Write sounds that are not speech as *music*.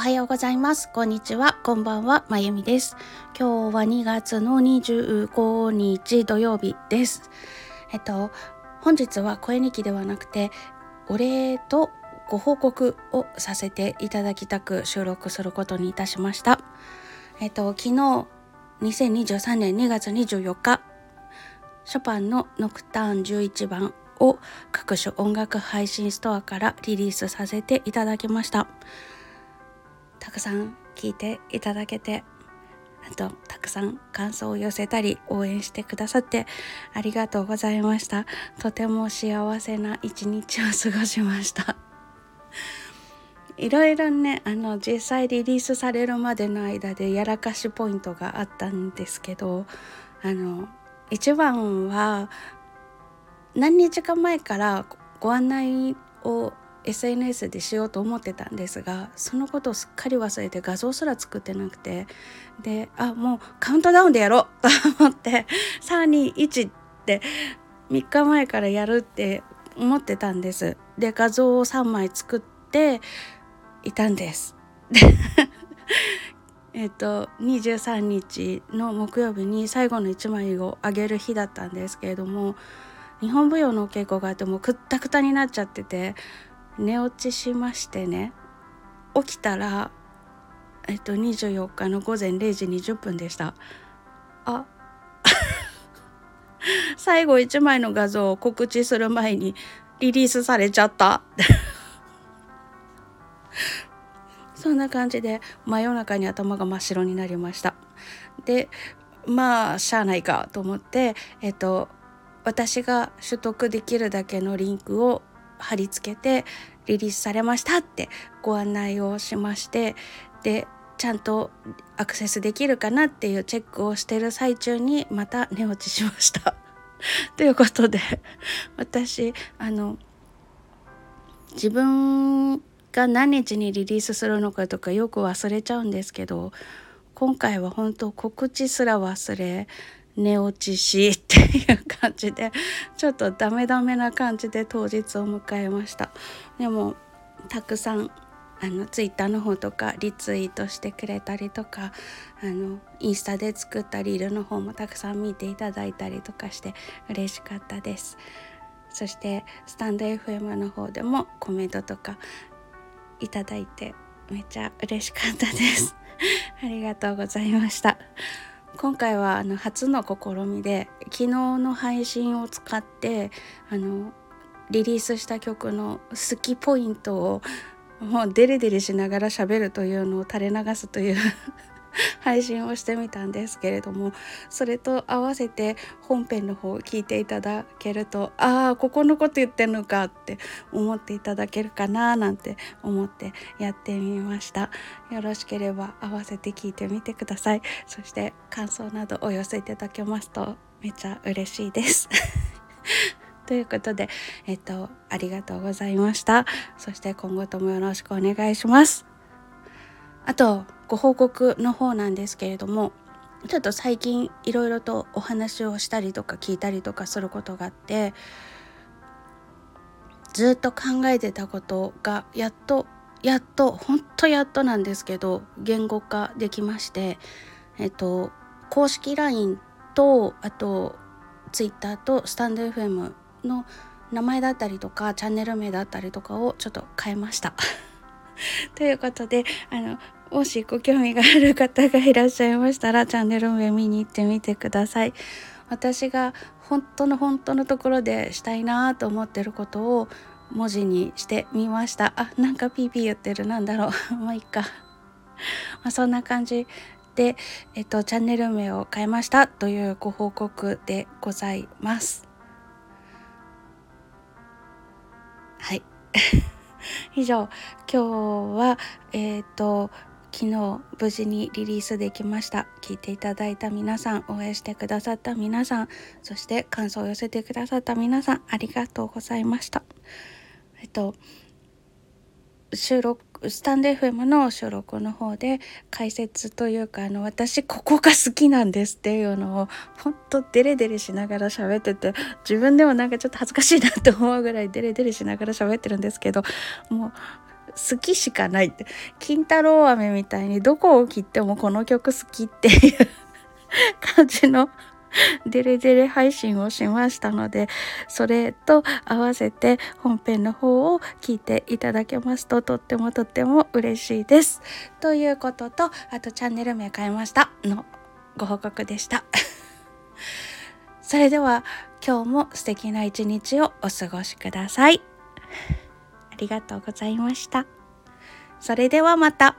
はようございます。こんにちは。こんばんは。まゆみです。今日は2月の25日土曜日です。えっと、本日は声日記ではなくて、お礼とご報告をさせていただきたく収録することにいたしました。えっと、昨日、2023年2月24日、ショパンのノクターン11番を各種音楽配信ストアからリリースさせていただきました。たくさん聞いていただけてあとたくさん感想を寄せたり応援してくださってありがとうございました。とても幸せな一日を過ごしました。*laughs* いろいろねあの実際リリースされるまでの間でやらかしポイントがあったんですけどあの一番は何日か前からご案内を SNS でしようと思ってたんですがそのことをすっかり忘れて画像すら作ってなくてであもうカウントダウンでやろうと思って *laughs* 321って3日前からやるって思ってたんです。で画像を3枚作っていたんです。*laughs* えっと23日の木曜日に最後の1枚をあげる日だったんですけれども日本舞踊のお稽古があってもうくったくたになっちゃってて寝落ちしましてね起きたらえっと24日の午前0時20分でした。あ *laughs* 最後1枚の画像を告知する前にリリースされちゃった。*laughs* そんな感じで真夜中に頭が真っ白になりました。でまあしゃあないかと思ってえっと私が取得できるだけのリンクを貼り付けてリリースされましたってご案内をしましてでちゃんとアクセスできるかなっていうチェックをしてる最中にまた寝落ちしました。*laughs* ということで私あの自分が何日にリリースするのかとかよく忘れちゃうんですけど今回は本当告知すら忘れ寝落ちしっていう感じでちょっとダメダメな感じで当日を迎えました。でもたくさんあのツイッターの方とかリツイートしてくれたりとかあのインスタで作ったリールの方もたくさん見ていただいたりとかして嬉しかったです。そしてスタンド FM の方でもコメントとかいただいてめっちゃ嬉しかったです。*laughs* ありがとうございました今回はあの初の試みで昨日の配信を使ってあのリリースした曲の好きポイントをもうデレデレしながら喋るというのを垂れ流すという *laughs* 配信をしてみたんですけれどもそれと合わせて本編の方を聞いていただけるとああここのこと言ってんのかって思っていただけるかななんて思ってやってみましたよろしければ合わせて聞いてみてくださいそして感想などお寄せいただけますとめちゃ嬉しいです *laughs* ということで、えっと、ありがとうございました。そして今後ともよろしくお願いします。あとご報告の方なんですけれどもちょっと最近いろいろとお話をしたりとか聞いたりとかすることがあってずっと考えてたことがやっとやっとほんとやっとなんですけど言語化できましてえっと公式 LINE とあと Twitter とスタンド FM の名前だったりとかチャンネル名だったりとかをちょっと変えました。*laughs* ということであのもしご興味がある方がいらっしゃいましたらチャンネル名見に行ってみてください。私が本当の本当のところでしたいなと思ってることを文字にしてみました。あ、なんかピーピー言ってる。なんだろう。*laughs* まあいいか。*laughs* まあ、そんな感じで、えっと、チャンネル名を変えましたというご報告でございます。はい。*laughs* 以上今日はえっ、ー、と昨日無事にリリースできました。聞いていただいた皆さん応援してくださった皆さんそして感想を寄せてくださった皆さんありがとうございました。えっと収録スタンド FM の収録の方で解説というかあの私ここが好きなんですっていうのをほんとデレデレしながら喋ってて自分でもなんかちょっと恥ずかしいなって思うぐらいデレデレしながら喋ってるんですけどもう好きしかないって金太郎飴みたいにどこを切ってもこの曲好きっていう感じの *laughs* デレデレ配信をしましたのでそれと合わせて本編の方を聞いていただけますととってもとっても嬉しいです。ということとあとチャンネル名変えましたのご報告でした。*laughs* それでは今日も素敵な一日をお過ごしください。ありがとうございました。それではまた。